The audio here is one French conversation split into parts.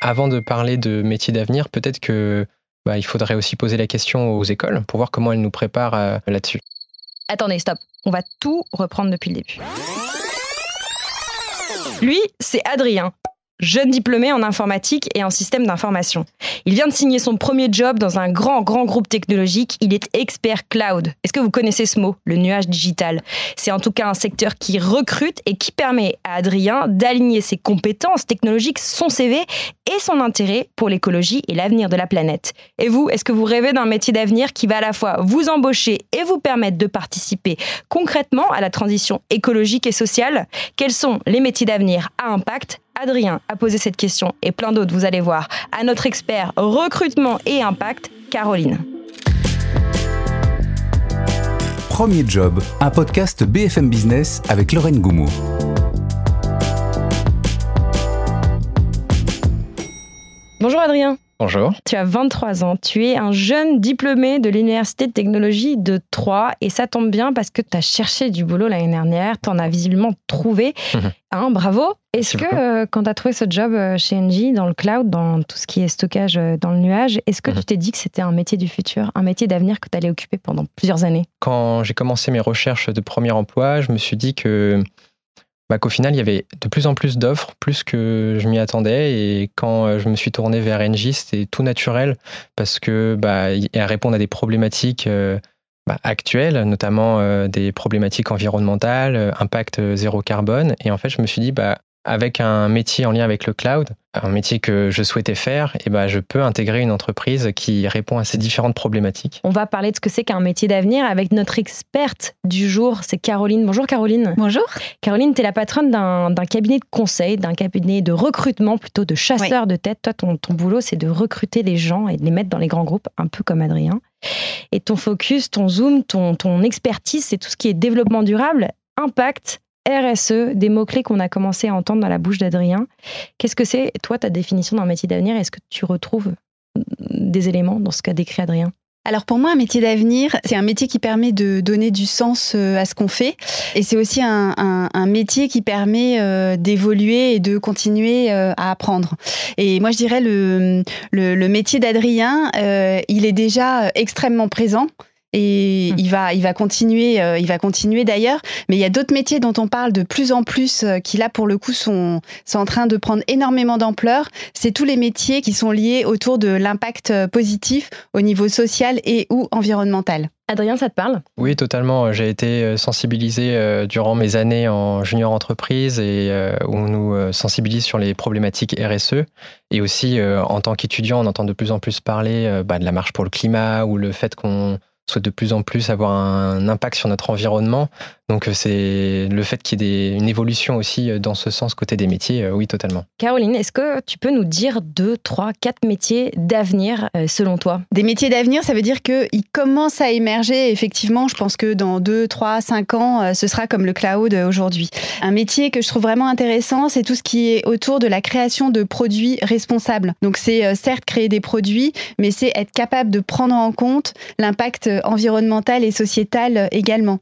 avant de parler de métiers d'avenir, peut-être que bah, il faudrait aussi poser la question aux écoles pour voir comment elles nous préparent là-dessus. Attendez, stop. On va tout reprendre depuis le début. Lui, c'est Adrien jeune diplômé en informatique et en système d'information. Il vient de signer son premier job dans un grand, grand groupe technologique. Il est expert cloud. Est-ce que vous connaissez ce mot, le nuage digital? C'est en tout cas un secteur qui recrute et qui permet à Adrien d'aligner ses compétences technologiques, son CV et son intérêt pour l'écologie et l'avenir de la planète. Et vous, est-ce que vous rêvez d'un métier d'avenir qui va à la fois vous embaucher et vous permettre de participer concrètement à la transition écologique et sociale? Quels sont les métiers d'avenir à impact? Adrien a posé cette question et plein d'autres, vous allez voir, à notre expert recrutement et impact, Caroline. Premier Job, un podcast BFM Business avec Lorraine Goumou. Bonjour Adrien. Bonjour. Tu as 23 ans, tu es un jeune diplômé de l'Université de technologie de Troyes et ça tombe bien parce que tu as cherché du boulot l'année dernière, tu en as visiblement trouvé. Hein, bravo. Est-ce que euh, quand tu as trouvé ce job euh, chez Engie, dans le cloud, dans tout ce qui est stockage euh, dans le nuage, est-ce que tu t'es dit que c'était un métier du futur, un métier d'avenir que tu allais occuper pendant plusieurs années? Quand j'ai commencé mes recherches de premier emploi, je me suis dit que bah, qu'au final, il y avait de plus en plus d'offres, plus que je m'y attendais. Et quand euh, je me suis tourné vers NJ, c'était tout naturel parce que bah, elle répond à des problématiques euh, bah, actuelles, notamment euh, des problématiques environnementales, impact zéro carbone. Et en fait, je me suis dit, bah, avec un métier en lien avec le cloud, un métier que je souhaitais faire, et ben je peux intégrer une entreprise qui répond à ces différentes problématiques. On va parler de ce que c'est qu'un métier d'avenir avec notre experte du jour, c'est Caroline. Bonjour Caroline. Bonjour. Caroline, tu es la patronne d'un cabinet de conseil, d'un cabinet de recrutement, plutôt de chasseur de tête. Toi, ton, ton boulot, c'est de recruter les gens et de les mettre dans les grands groupes, un peu comme Adrien. Et ton focus, ton zoom, ton, ton expertise, c'est tout ce qui est développement durable, impact RSE, des mots-clés qu'on a commencé à entendre dans la bouche d'Adrien. Qu'est-ce que c'est, toi, ta définition d'un métier d'avenir? Est-ce que tu retrouves des éléments dans ce qu'a décrit Adrien? Alors pour moi, un métier d'avenir, c'est un métier qui permet de donner du sens euh, à ce qu'on fait. Et c'est aussi un, métier qui permet euh, d'évoluer et de continuer euh, à apprendre. Et moi, je dirais le métier d'Adrien, il est déjà extrêmement présent et hum. il va il va continuer euh, il va continuer d'ailleurs mais il y a d'autres métiers dont on parle de plus en plus euh, qui là pour le coup sont sont en train de prendre énormément d'ampleur c'est tous les métiers qui sont liés autour de l'impact euh, positif au niveau social et ou environnemental Adrien, ça te parle? Oui, totalement. J'ai été sensibilisé durant mes années en junior entreprise et où on nous sensibilise sur les problématiques RSE. Et aussi, en tant qu'étudiant, on entend de plus en plus parler bah, de la marche pour le climat ou le fait qu'on souhaite de plus en plus avoir un impact sur notre environnement. Donc euh, c'est le fait qu'il y ait une évolution aussi euh, dans ce sens côté des métiers, euh, oui totalement. Caroline, est-ce que tu peux nous dire deux, trois, quatre métiers d'avenir selon toi? Des métiers d'avenir, ça veut dire qu'ils commencent à émerger. Effectivement, je pense que dans deux, trois, cinq ans, ce sera comme le cloud aujourd'hui. Un métier que je trouve vraiment intéressant, c'est tout ce qui est autour de la création de produits responsables. Donc c'est certes créer des produits, mais c'est être capable de prendre en compte l'impact environnemental et sociétal également.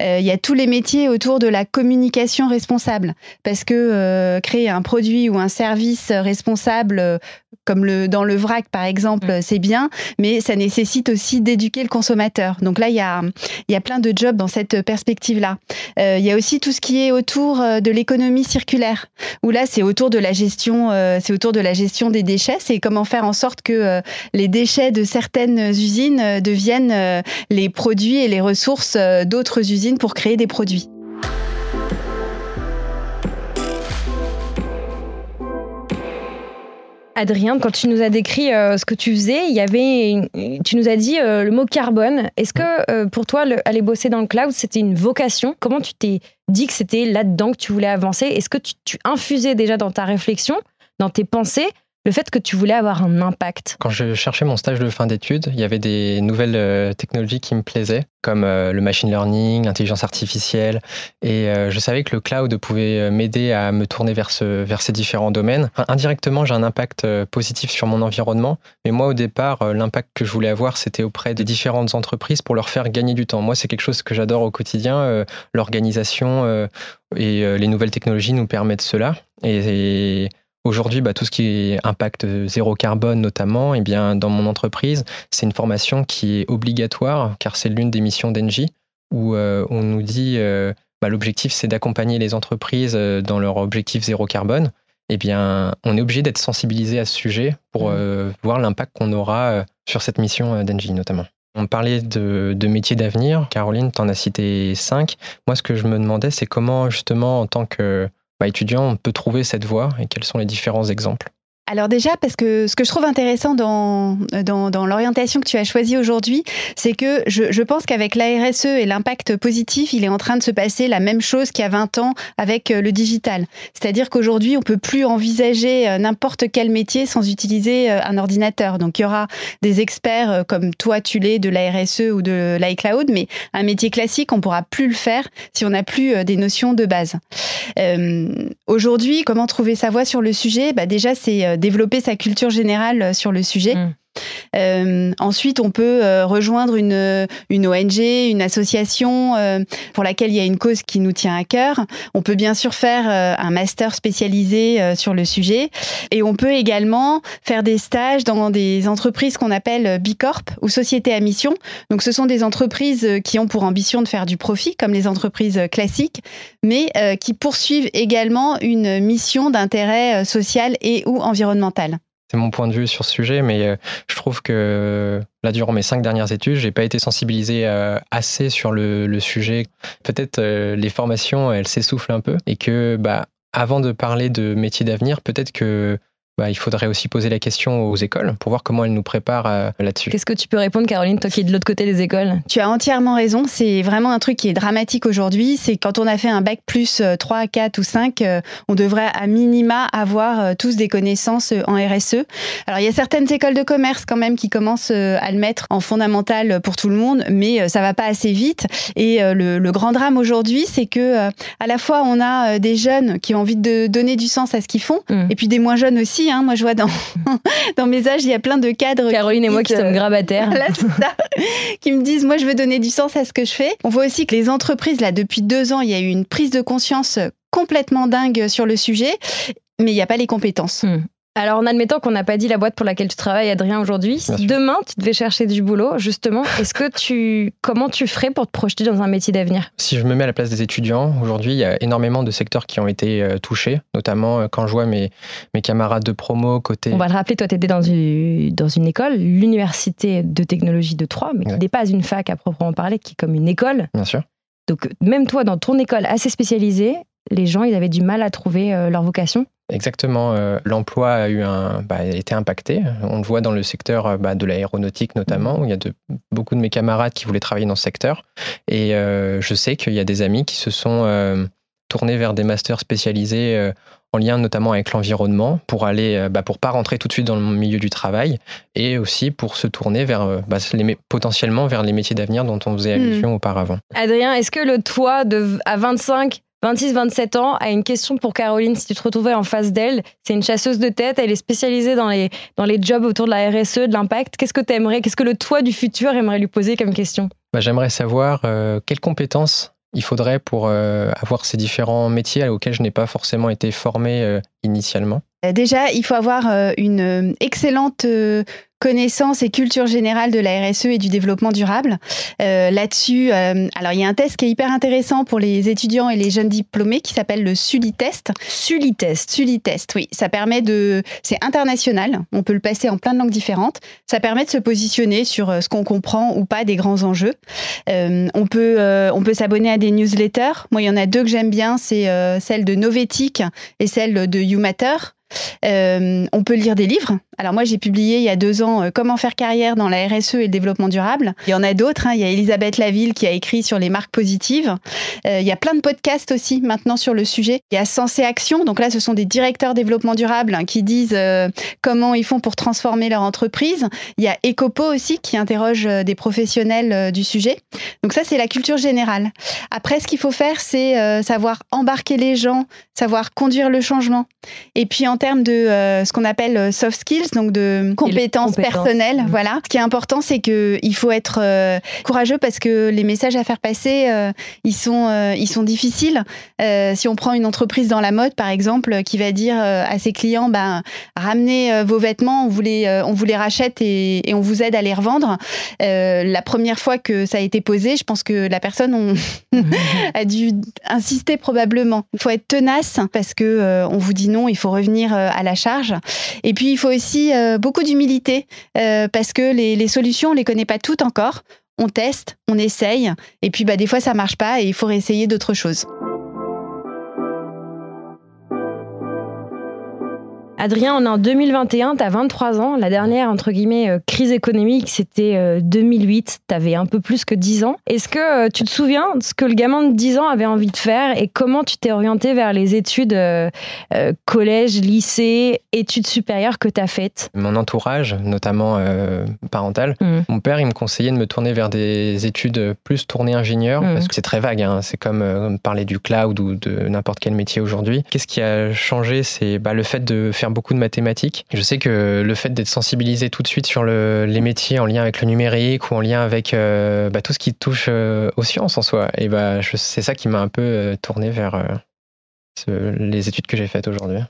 Il y a tout les métiers autour de la communication responsable. Parce que euh, créer un produit ou un service responsable, euh, comme le, dans le vrac par exemple, mm. c'est bien, mais ça nécessite aussi d'éduquer le consommateur. Donc là, il y a, y a plein de jobs dans cette perspective-là. Euh, il y a aussi tout ce qui est autour de l'économie circulaire, où là, c'est autour de la gestion, c'est autour de la gestion des déchets. C'est comment faire en sorte que les déchets de certaines usines deviennent les produits et les ressources d'autres usines pour créer des produits. Adrien, quand tu nous as décrit euh, ce que tu faisais, il y avait, tu nous as dit euh, le mot carbone. Est-ce que euh, pour toi, aller bosser dans le cloud, c'était une vocation? Comment tu t'es dit que c'était là-dedans que tu voulais avancer? Est-ce que tu, infusais déjà dans ta réflexion, dans tes pensées, le fait que tu voulais avoir un impact Quand je cherchais mon stage de fin d'études, il y avait des nouvelles euh, technologies qui me plaisaient, comme euh, le machine learning, l'intelligence artificielle, et euh, je savais que le cloud pouvait m'aider à me tourner vers, ce, vers ces différents domaines. indirectement, j'ai un impact positif sur mon environnement, mais moi au départ, l'impact que je voulais avoir, c'était auprès des différentes entreprises pour leur faire gagner du temps. Moi, c'est quelque chose que j'adore au quotidien, l'organisation et les nouvelles technologies nous permettent cela. et Aujourd'hui, bah, tout ce qui est impact zéro carbone notamment, eh bien, dans mon entreprise, c'est une formation qui est obligatoire car c'est l'une des missions d'Engie où on nous dit bah, l'objectif c'est d'accompagner les entreprises dans leur objectif zéro carbone. Eh bien, on est obligé d'être sensibilisé à ce sujet pour mmh. voir l'impact qu'on aura sur cette mission d'Engie notamment. On parlait de, métiers d'avenir. Caroline, tu en as cité cinq. Moi, ce que je me demandais, c'est comment, justement, en tant qu'étudiant, bah, on peut trouver cette voie et quels sont les différents exemples? Alors déjà, parce que ce que je trouve intéressant dans, dans, l'orientation que tu as choisie aujourd'hui, c'est que je, pense qu'avec la RSE et l'impact positif, il est en train de se passer la même chose qu'il y a 20 ans avec euh, le digital. C'est-à-dire qu'aujourd'hui, on peut plus envisager euh, n'importe quel métier sans utiliser euh, un ordinateur. Donc il y aura des experts comme toi, tu l'es, de la RSE ou de l'iCloud, mais un métier classique, on pourra plus le faire si on n'a plus des notions de base. aujourd'hui, comment trouver sa voie sur le sujet? Bah Déjà, c'est développer sa culture générale sur le sujet. Mm. Euh, ensuite, on peut euh, rejoindre une, ONG, une association euh, pour laquelle il y a une cause qui nous tient à cœur. On peut bien sûr faire un master spécialisé sur le sujet. Et on peut également faire des stages dans des entreprises qu'on appelle Bicorp ou sociétés à mission. Donc, ce sont des entreprises qui ont pour ambition de faire du profit, comme les entreprises classiques, mais qui poursuivent également une mission d'intérêt social et ou environnemental c'est mon point de vue sur ce sujet, mais euh, je trouve que là, durant mes cinq dernières études, j'ai pas été sensibilisé euh, assez sur le, sujet. Peut-être euh, les formations, elles s'essoufflent un peu, et que, bah, avant de parler de métiers d'avenir, peut-être que bah, il faudrait aussi poser la question aux écoles pour voir comment elles nous préparent euh, là-dessus. Qu'est-ce que tu peux répondre, Caroline, toi qui es de l'autre côté des écoles? Tu as entièrement raison. C'est vraiment un truc qui est dramatique aujourd'hui. C'est quand on a fait un bac plus 3, 4 ou 5, euh, on devrait à minima avoir euh, tous des connaissances en RSE. Alors, il y a certaines écoles de commerce quand même qui commencent à le mettre en fondamental pour tout le monde, mais ça va pas assez vite. Et le, grand drame aujourd'hui, c'est que à la fois on a des jeunes qui ont envie de donner du sens à ce qu'ils font, mmh. et puis des moins jeunes aussi Hein. Moi, je vois dans, dans mes âges, il y a plein de cadres. Caroline et moi qui sommes grabataires. Là, ça. qui me disent, moi, je veux donner du sens à ce que je fais. On voit aussi que les entreprises, là, depuis deux ans, il y a eu une prise de conscience complètement dingue sur le sujet mais il n'y a pas les compétences. Hmm. Alors, en admettant qu'on n'a pas dit la boîte pour laquelle tu travailles, Adrien, aujourd'hui, si demain tu devais chercher du boulot, justement, est-ce que tu, comment tu ferais pour te projeter dans un métier d'avenir? Si je me mets à la place des étudiants, aujourd'hui, il y a énormément de secteurs qui ont été euh, touchés, notamment euh, quand je vois mes, mes camarades de promo côté. On va le rappeler, toi, tu étais dans une, dans une école, l'Université de technologie de Troyes, mais qui n'est pas une fac à proprement parler, qui est comme une école. Bien sûr. Donc, même toi, dans ton école assez spécialisée, les gens, ils avaient du mal à trouver euh, leur vocation Exactement. Euh, l'emploi a eu un, bah, été impacté. On le voit dans le secteur euh, bah, de l'aéronautique notamment, où il y a de, beaucoup de mes camarades qui voulaient travailler dans ce secteur. Et je sais qu'il y a des amis qui se sont tournés vers des masters spécialisés en lien notamment avec l'environnement pour aller, bah, pour pas rentrer tout de suite dans le milieu du travail et aussi pour se tourner vers, les, potentiellement vers les métiers d'avenir dont on faisait hmm. allusion auparavant. Adrien, est-ce que le toit de, à 25 26-27 ans, a une question pour Caroline. Si tu te retrouvais en face d'elle, c'est une chasseuse de tête, elle est spécialisée dans les, dans les jobs autour de la RSE, de l'impact. Qu'est-ce que tu aimerais, qu'est-ce que le toi du futur aimerait lui poser comme question? Bah, J'aimerais savoir euh, quelles compétences il faudrait pour euh, avoir ces différents métiers auxquels je n'ai pas forcément été formé euh, initialement. Déjà, il faut avoir une excellente connaissance et culture générale de la RSE et du développement durable. Euh, Là-dessus, euh, alors il y a un test qui est hyper intéressant pour les étudiants et les jeunes diplômés qui s'appelle le Sully-test. Sully-test. Sully-test, oui. Ça permet de, c'est international. On peut le passer en plein de langues différentes. Ça permet de se positionner sur euh, ce qu'on comprend ou pas des grands enjeux. Euh, on peut, euh, on peut s'abonner à des newsletters. Moi, il y en a deux que j'aime bien, c'est euh, celle de Novetic et celle de YouMatter. Euh, on peut lire des livres. Alors moi, j'ai publié il y a deux ans euh, Comment faire carrière dans la RSE et le développement durable. Il y en a d'autres. Hein. Il y a Elisabeth Laville qui a écrit sur les marques positives. Euh, il y a plein de podcasts aussi maintenant sur le sujet. Il y a Sensé Action. Donc là, ce sont des directeurs développement durable hein, qui disent comment ils font pour transformer leur entreprise. Il y a Ecopo aussi qui interroge des professionnels du sujet. Donc ça, c'est la culture générale. Après, ce qu'il faut faire, c'est savoir embarquer les gens, savoir conduire le changement. Et puis en termes de euh, ce qu'on appelle euh, soft skills, donc de compétences, personnelles. Mmh. Voilà. Ce qui est important, c'est que il faut être euh, courageux parce que les messages à faire passer, ils sont ils sont difficiles. si on prend une entreprise dans la mode, par exemple, qui va dire à ses clients, ben ramenez vos vêtements, on vous les on vous les rachète et, et, on vous aide à les revendre. la première fois que ça a été posé, je pense que la personne on a dû insister probablement. Il faut être tenace parce que on vous dit non, il faut revenir euh, à la charge. Et puis, il faut aussi euh, beaucoup d'humilité euh, parce que les, solutions, on les connaît pas toutes encore. On teste, on essaye, et puis bah, des fois, ça marche pas et il faut réessayer d'autres choses. Adrien, on est en 2021, tu as 23 ans. La dernière, entre guillemets, euh, crise économique, c'était 2008. Tu avais un peu plus que 10 ans. Est-ce que euh, tu te souviens de ce que le gamin de 10 ans avait envie de faire et comment tu t'es orienté vers les études euh, collège, lycée, études supérieures que tu as faites? Mon entourage, notamment parental, mmh. mon père, il me conseillait de me tourner vers des études plus tournées ingénieur mmh. parce que c'est très vague. Hein. C'est comme parler du cloud ou de n'importe quel métier aujourd'hui. Qu'est-ce qui a changé? C'est bah, le fait de faire beaucoup de mathématiques. Je sais que le fait d'être sensibilisé tout de suite sur les métiers en lien avec le numérique ou en lien avec euh, bah, tout ce qui touche euh, aux sciences en soi, et bah, c'est ça qui m'a un peu euh, tourné vers les études que j'ai faites aujourd'hui.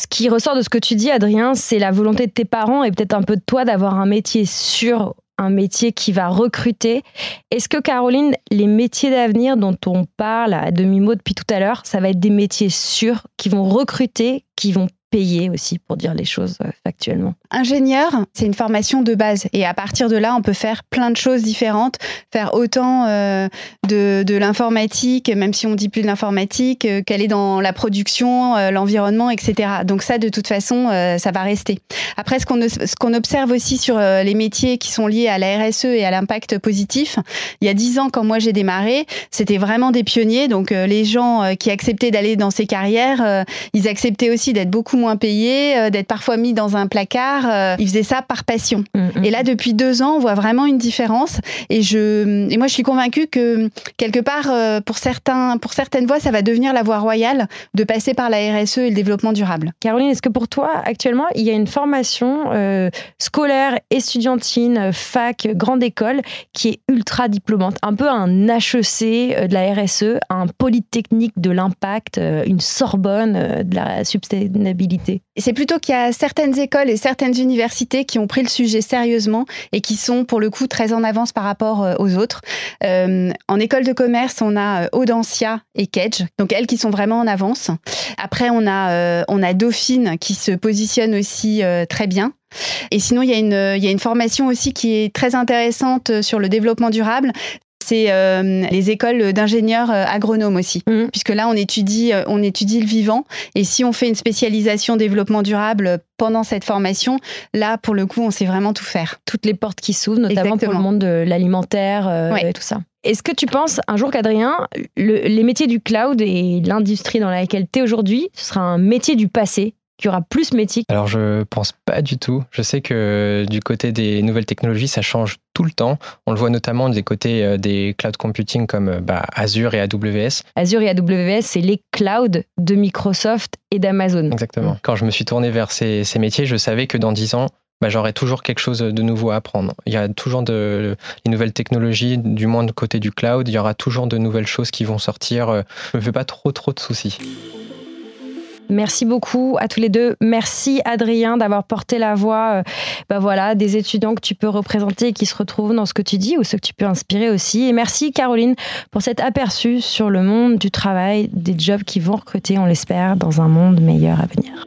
Ce qui ressort de ce que tu dis, Adrien, c'est la volonté de tes parents et peut-être un peu de toi d'avoir un métier sûr un métier qui va recruter. Est-ce que Caroline, les métiers d'avenir dont on parle à demi-mot depuis tout à l'heure, ça va être des métiers sûrs qui vont recruter, qui vont payer aussi pour dire les choses euh, factuellement. Ingénieur, c'est une formation de base et à partir de là, on peut faire plein de choses différentes, faire autant euh, de, l'informatique, même si on dit plus de l'informatique, euh, qu'elle est dans la production, l'environnement, etc. Donc ça, de toute façon, ça va rester. Après, ce qu'on ce qu'on observe aussi sur les métiers qui sont liés à la RSE et à l'impact positif, il y a dix ans, quand moi j'ai démarré, c'était vraiment des pionniers. Donc les gens qui acceptaient d'aller dans ces carrières, ils acceptaient aussi d'être beaucoup moins payé, euh, d'être parfois mis dans un placard. Euh, il faisait ça par passion. Mm, mm. Et là, depuis deux ans, on voit vraiment une différence. Et, je, et moi, je suis convaincue que quelque part, euh, pour, certains, pour certaines voies, ça va devenir la voie royale de passer par la RSE et le développement durable. Caroline, est-ce que pour toi, actuellement, il y a une formation scolaire, estudiantine, fac, grande école qui est ultra diplômante, un peu un HEC de la RSE, un polytechnique de l'impact, une Sorbonne de la c'est plutôt qu'il y a certaines écoles et certaines universités qui ont pris le sujet sérieusement et qui sont pour le coup très en avance par rapport euh, aux autres. Euh, en école de commerce, on a euh, Audencia et Kedge, donc elles qui sont vraiment en avance. Après, on a, on a Dauphine qui se positionne aussi très bien. Et sinon, il y, a une, il y a une formation aussi qui est très intéressante sur le développement durable c'est euh, les écoles d'ingénieurs euh, agronomes aussi, mhm. puisque là on étudie, euh, on étudie le vivant. Et si on fait une spécialisation développement durable pendant cette formation, là pour le coup on sait vraiment tout faire. Toutes les portes qui s'ouvrent, notamment pour le monde de l'alimentaire et tout ça. Est-ce que tu penses un jour qu'Adrien, les métiers du cloud et l'industrie dans laquelle tu es aujourd'hui, ce sera un métier du passé qu'il y aura plus métier Alors je pense pas du tout. Je sais que du côté des nouvelles technologies, ça change tout le temps. On le voit notamment des côtés euh, des cloud computing comme euh, bah, Azure et AWS. Azure et AWS, c'est les clouds de Microsoft et d'Amazon. Exactement. Quand je me suis tourné vers ces, métiers, je savais que dans 10 ans, bah, j'aurais toujours quelque chose de nouveau à apprendre. Il y a toujours de les nouvelles technologies, du moins de côté du cloud, il y aura toujours de nouvelles choses qui vont sortir. Euh, je me fais pas trop trop de soucis. Merci beaucoup à tous les deux. Merci Adrien d'avoir porté la voix bah voilà, des étudiants que tu peux représenter et qui se retrouvent dans ce que tu dis ou ceux que tu peux inspirer aussi. Et merci Caroline pour cet aperçu sur le monde du travail, des jobs qui vont recruter, on l'espère, dans un monde meilleur à venir.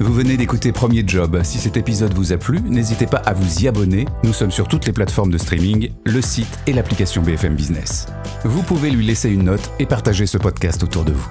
Vous venez d'écouter Premier Job. Si cet épisode vous a plu, n'hésitez pas à vous y abonner. Nous sommes sur toutes les plateformes de streaming, le site et l'application BFM Business. Vous pouvez lui laisser une note et partager ce podcast autour de vous.